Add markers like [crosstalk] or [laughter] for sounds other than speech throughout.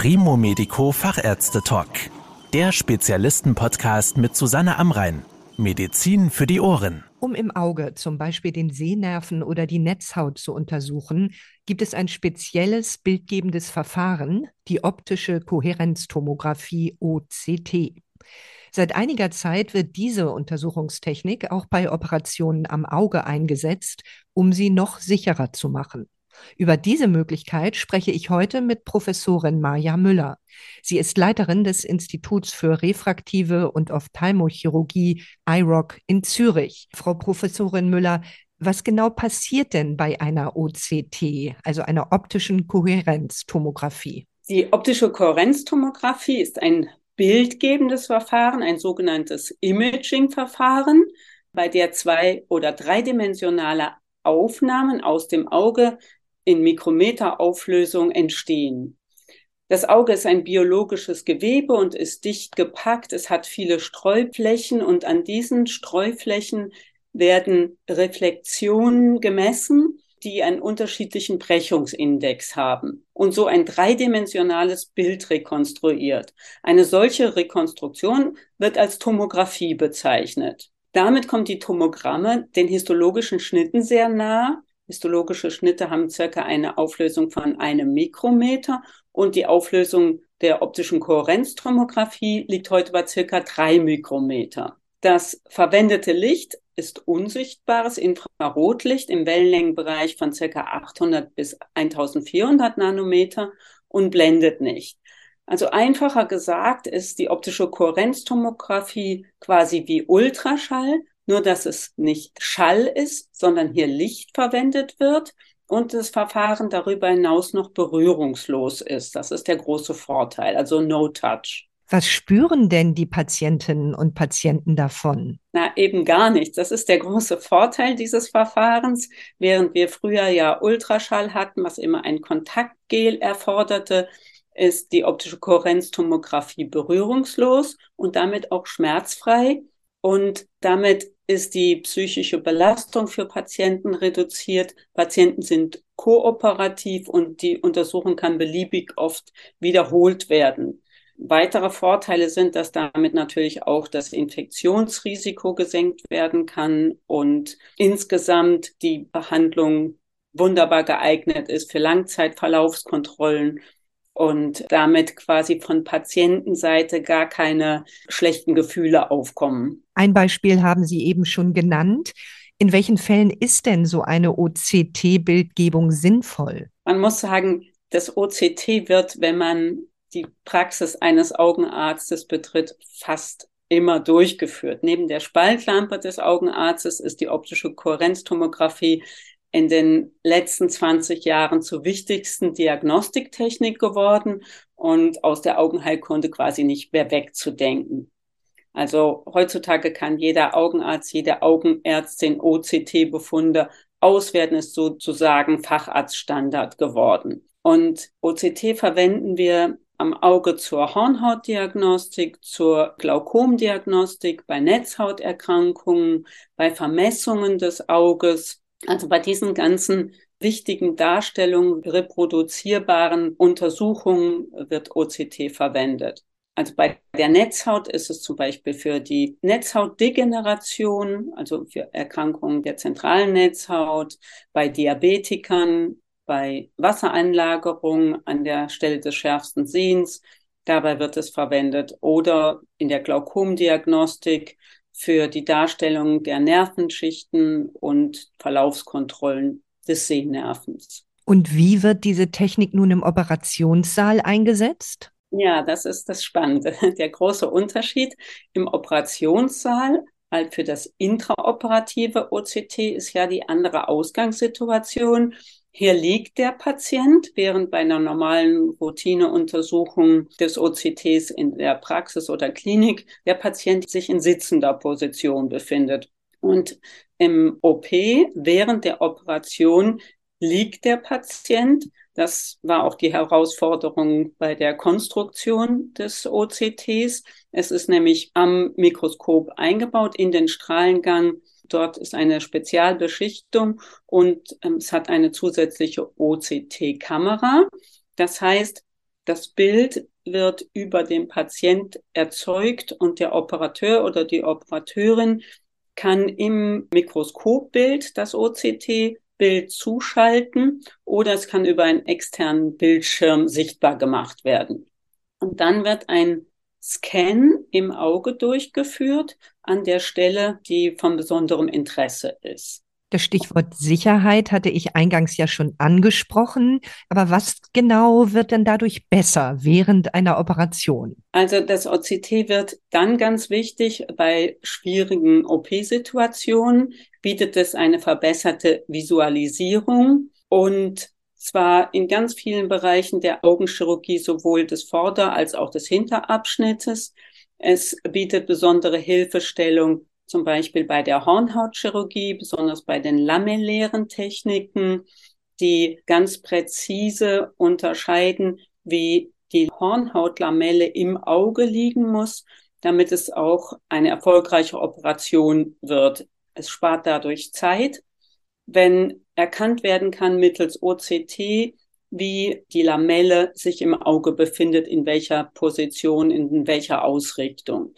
Primo Medico Fachärzte Talk. Der Spezialisten-Podcast mit Susanne Amrein. Medizin für die Ohren. Um im Auge zum Beispiel den Sehnerven oder die Netzhaut zu untersuchen, gibt es ein spezielles bildgebendes Verfahren, die optische Kohärenztomographie OCT. Seit einiger Zeit wird diese Untersuchungstechnik auch bei Operationen am Auge eingesetzt, um sie noch sicherer zu machen. Über diese Möglichkeit spreche ich heute mit Professorin Maja Müller. Sie ist Leiterin des Instituts für Refraktive und Ophthalmochirurgie IROC in Zürich. Frau Professorin Müller, was genau passiert denn bei einer OCT, also einer optischen Kohärenztomographie? Die optische Kohärenztomographie ist ein bildgebendes Verfahren, ein sogenanntes Imaging-Verfahren, bei der zwei- oder dreidimensionale Aufnahmen aus dem Auge in Mikrometerauflösung entstehen. Das Auge ist ein biologisches Gewebe und ist dicht gepackt. Es hat viele Streuflächen und an diesen Streuflächen werden Reflexionen gemessen, die einen unterschiedlichen Brechungsindex haben und so ein dreidimensionales Bild rekonstruiert. Eine solche Rekonstruktion wird als Tomographie bezeichnet. Damit kommt die Tomogramme den histologischen Schnitten sehr nah Histologische Schnitte haben circa eine Auflösung von einem Mikrometer und die Auflösung der optischen Kohärenztomographie liegt heute bei circa drei Mikrometer. Das verwendete Licht ist unsichtbares Infrarotlicht im Wellenlängenbereich von circa 800 bis 1400 Nanometer und blendet nicht. Also einfacher gesagt ist die optische Kohärenztomographie quasi wie Ultraschall, nur dass es nicht Schall ist, sondern hier Licht verwendet wird und das Verfahren darüber hinaus noch berührungslos ist. Das ist der große Vorteil, also No Touch. Was spüren denn die Patientinnen und Patienten davon? Na, eben gar nichts. Das ist der große Vorteil dieses Verfahrens. Während wir früher ja Ultraschall hatten, was immer ein Kontaktgel erforderte, ist die optische Kohärenztomographie berührungslos und damit auch schmerzfrei. Und damit ist die psychische Belastung für Patienten reduziert. Patienten sind kooperativ und die Untersuchung kann beliebig oft wiederholt werden. Weitere Vorteile sind, dass damit natürlich auch das Infektionsrisiko gesenkt werden kann und insgesamt die Behandlung wunderbar geeignet ist für Langzeitverlaufskontrollen und damit quasi von Patientenseite gar keine schlechten Gefühle aufkommen. Ein Beispiel haben Sie eben schon genannt. In welchen Fällen ist denn so eine OCT-Bildgebung sinnvoll? Man muss sagen, das OCT wird, wenn man die Praxis eines Augenarztes betritt, fast immer durchgeführt. Neben der Spaltlampe des Augenarztes ist die optische Kohärenztomographie in den letzten 20 Jahren zur wichtigsten Diagnostiktechnik geworden und aus der Augenheilkunde quasi nicht mehr wegzudenken. Also heutzutage kann jeder Augenarzt, jede Augenärztin OCT-Befunde auswerten, ist sozusagen Facharztstandard geworden. Und OCT verwenden wir am Auge zur Hornhautdiagnostik, zur Glaukomdiagnostik, bei Netzhauterkrankungen, bei Vermessungen des Auges also bei diesen ganzen wichtigen Darstellungen, reproduzierbaren Untersuchungen wird OCT verwendet. Also bei der Netzhaut ist es zum Beispiel für die Netzhautdegeneration, also für Erkrankungen der zentralen Netzhaut, bei Diabetikern, bei Wassereinlagerung an der Stelle des schärfsten Sehens. Dabei wird es verwendet oder in der Glaukomdiagnostik für die Darstellung der Nervenschichten und Verlaufskontrollen des Sehnervens. Und wie wird diese Technik nun im Operationssaal eingesetzt? Ja, das ist das Spannende. [laughs] Der große Unterschied im Operationssaal halt für das intraoperative OCT ist ja die andere Ausgangssituation. Hier liegt der Patient, während bei einer normalen Routineuntersuchung des OCTs in der Praxis oder Klinik der Patient sich in sitzender Position befindet. Und im OP während der Operation liegt der Patient. Das war auch die Herausforderung bei der Konstruktion des OCTs. Es ist nämlich am Mikroskop eingebaut in den Strahlengang Dort ist eine Spezialbeschichtung und ähm, es hat eine zusätzliche OCT-Kamera. Das heißt, Das Bild wird über den Patient erzeugt und der Operateur oder die Operateurin kann im Mikroskopbild das OCT-Bild zuschalten oder es kann über einen externen Bildschirm sichtbar gemacht werden. Und dann wird ein Scan im Auge durchgeführt an der Stelle, die von besonderem Interesse ist. Das Stichwort Sicherheit hatte ich eingangs ja schon angesprochen. Aber was genau wird denn dadurch besser während einer Operation? Also das OCT wird dann ganz wichtig bei schwierigen OP-Situationen, bietet es eine verbesserte Visualisierung und zwar in ganz vielen Bereichen der Augenchirurgie, sowohl des Vorder- als auch des Hinterabschnittes. Es bietet besondere Hilfestellung zum Beispiel bei der Hornhautchirurgie, besonders bei den lamellären Techniken, die ganz präzise unterscheiden, wie die Hornhautlamelle im Auge liegen muss, damit es auch eine erfolgreiche Operation wird. Es spart dadurch Zeit, wenn erkannt werden kann mittels OCT, wie die Lamelle sich im Auge befindet, in welcher Position, in welcher Ausrichtung.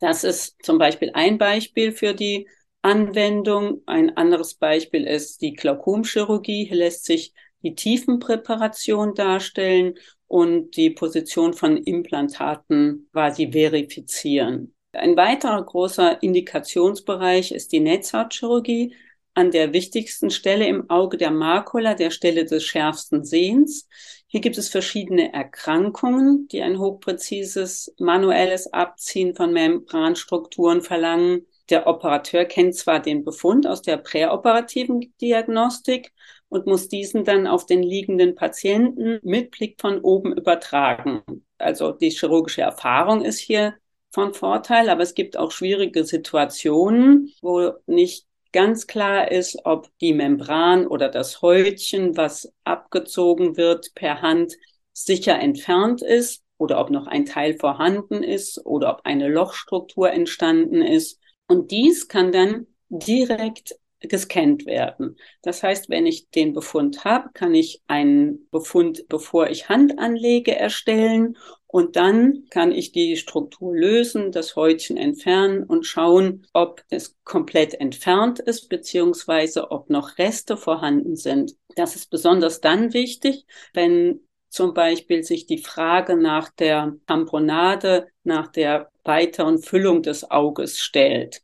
Das ist zum Beispiel ein Beispiel für die Anwendung. Ein anderes Beispiel ist die Glaukomchirurgie. Hier lässt sich die Tiefenpräparation darstellen und die Position von Implantaten quasi verifizieren. Ein weiterer großer Indikationsbereich ist die Netzhautchirurgie an der wichtigsten Stelle im Auge der Makula, der Stelle des schärfsten Sehens. Hier gibt es verschiedene Erkrankungen, die ein hochpräzises manuelles Abziehen von Membranstrukturen verlangen. Der Operateur kennt zwar den Befund aus der präoperativen Diagnostik und muss diesen dann auf den liegenden Patienten mit Blick von oben übertragen. Also die chirurgische Erfahrung ist hier von Vorteil, aber es gibt auch schwierige Situationen, wo nicht ganz klar ist, ob die Membran oder das Häutchen, was abgezogen wird per Hand, sicher entfernt ist oder ob noch ein Teil vorhanden ist oder ob eine Lochstruktur entstanden ist. Und dies kann dann direkt gescannt werden. Das heißt, wenn ich den Befund habe, kann ich einen Befund, bevor ich Hand anlege, erstellen und dann kann ich die Struktur lösen, das Häutchen entfernen und schauen, ob es komplett entfernt ist, beziehungsweise ob noch Reste vorhanden sind. Das ist besonders dann wichtig, wenn zum Beispiel sich die Frage nach der Tamponade, nach der weiteren Füllung des Auges stellt.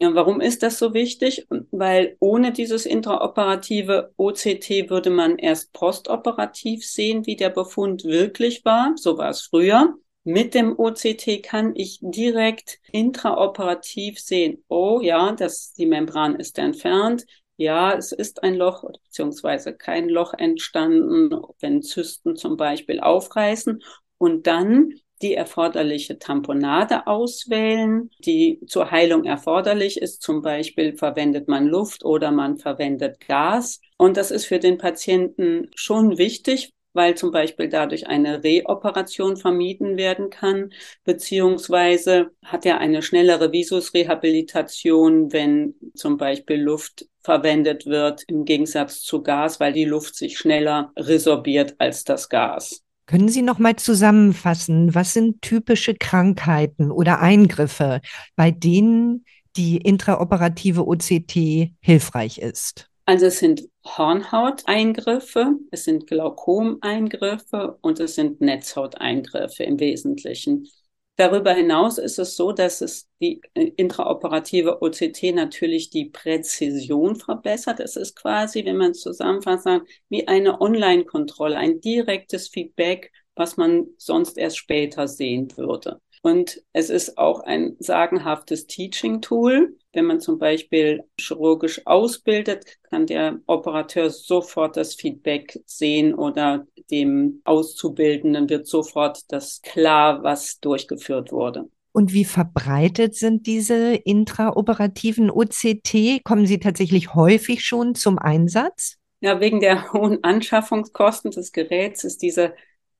Ja, warum ist das so wichtig? Weil ohne dieses intraoperative OCT würde man erst postoperativ sehen, wie der Befund wirklich war. So war es früher. Mit dem OCT kann ich direkt intraoperativ sehen, oh ja, das, die Membran ist entfernt. Ja, es ist ein Loch beziehungsweise kein Loch entstanden, wenn Zysten zum Beispiel aufreißen. Und dann die erforderliche Tamponade auswählen, die zur Heilung erforderlich ist. Zum Beispiel verwendet man Luft oder man verwendet Gas. Und das ist für den Patienten schon wichtig, weil zum Beispiel dadurch eine Reoperation vermieden werden kann, beziehungsweise hat er eine schnellere Visusrehabilitation, wenn zum Beispiel Luft verwendet wird im Gegensatz zu Gas, weil die Luft sich schneller resorbiert als das Gas. Können Sie noch mal zusammenfassen, was sind typische Krankheiten oder Eingriffe, bei denen die intraoperative OCT hilfreich ist? Also es sind Hornhauteingriffe, es sind Glaukomeingriffe und es sind Netzhauteingriffe im Wesentlichen. Darüber hinaus ist es so, dass es die äh, intraoperative OCT natürlich die Präzision verbessert. Es ist quasi, wenn man es zusammenfasst, wie eine Online-Kontrolle, ein direktes Feedback, was man sonst erst später sehen würde. Und es ist auch ein sagenhaftes Teaching-Tool. Wenn man zum Beispiel chirurgisch ausbildet, kann der Operateur sofort das Feedback sehen oder dem Auszubildenden wird sofort das klar, was durchgeführt wurde. Und wie verbreitet sind diese intraoperativen OCT? Kommen sie tatsächlich häufig schon zum Einsatz? Ja, wegen der hohen Anschaffungskosten des Geräts ist diese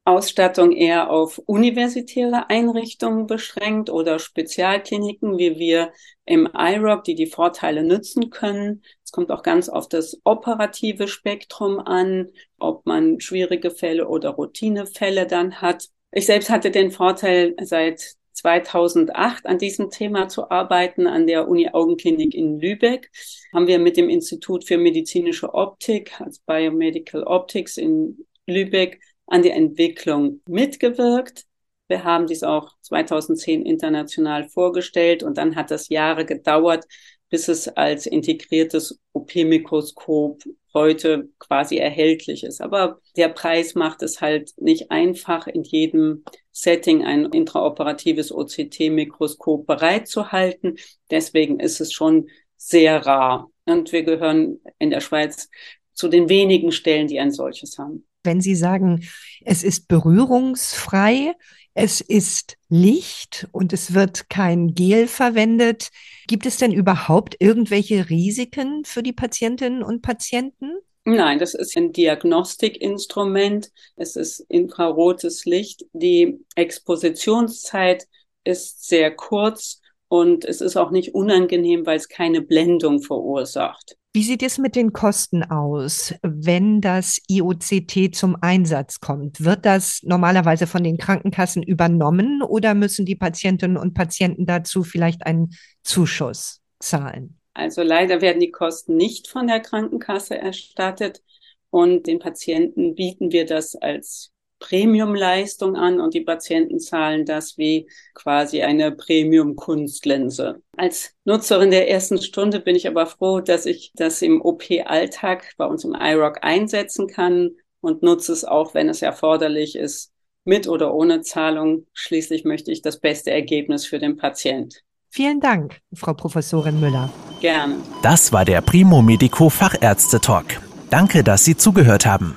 Ausstattung eher auf universitäre Einrichtungen beschränkt oder Spezialkliniken, wie wir im IROC, die die Vorteile nützen können. Es kommt auch ganz auf das operative Spektrum an, ob man schwierige Fälle oder Routinefälle dann hat. Ich selbst hatte den Vorteil, seit 2008 an diesem Thema zu arbeiten an der Uni Augenklinik in Lübeck. Haben wir mit dem Institut für medizinische Optik, als Biomedical Optics in Lübeck, an der Entwicklung mitgewirkt. Wir haben dies auch 2010 international vorgestellt und dann hat das Jahre gedauert, bis es als integriertes OP-Mikroskop heute quasi erhältlich ist. Aber der Preis macht es halt nicht einfach, in jedem Setting ein intraoperatives OCT-Mikroskop bereitzuhalten. Deswegen ist es schon sehr rar. Und wir gehören in der Schweiz zu den wenigen Stellen, die ein solches haben. Wenn Sie sagen, es ist berührungsfrei, es ist Licht und es wird kein Gel verwendet, gibt es denn überhaupt irgendwelche Risiken für die Patientinnen und Patienten? Nein, das ist ein Diagnostikinstrument. Es ist infrarotes Licht. Die Expositionszeit ist sehr kurz und es ist auch nicht unangenehm, weil es keine Blendung verursacht. Wie sieht es mit den Kosten aus, wenn das IOCT zum Einsatz kommt? Wird das normalerweise von den Krankenkassen übernommen oder müssen die Patientinnen und Patienten dazu vielleicht einen Zuschuss zahlen? Also leider werden die Kosten nicht von der Krankenkasse erstattet und den Patienten bieten wir das als Premium-Leistung an und die Patienten zahlen das wie quasi eine Premium-Kunstlinse. Als Nutzerin der ersten Stunde bin ich aber froh, dass ich das im OP-Alltag bei uns im iRock einsetzen kann und nutze es auch, wenn es erforderlich ist, mit oder ohne Zahlung. Schließlich möchte ich das beste Ergebnis für den Patient. Vielen Dank, Frau Professorin Müller. Gerne. Das war der Primo Medico Fachärzte Talk. Danke, dass Sie zugehört haben.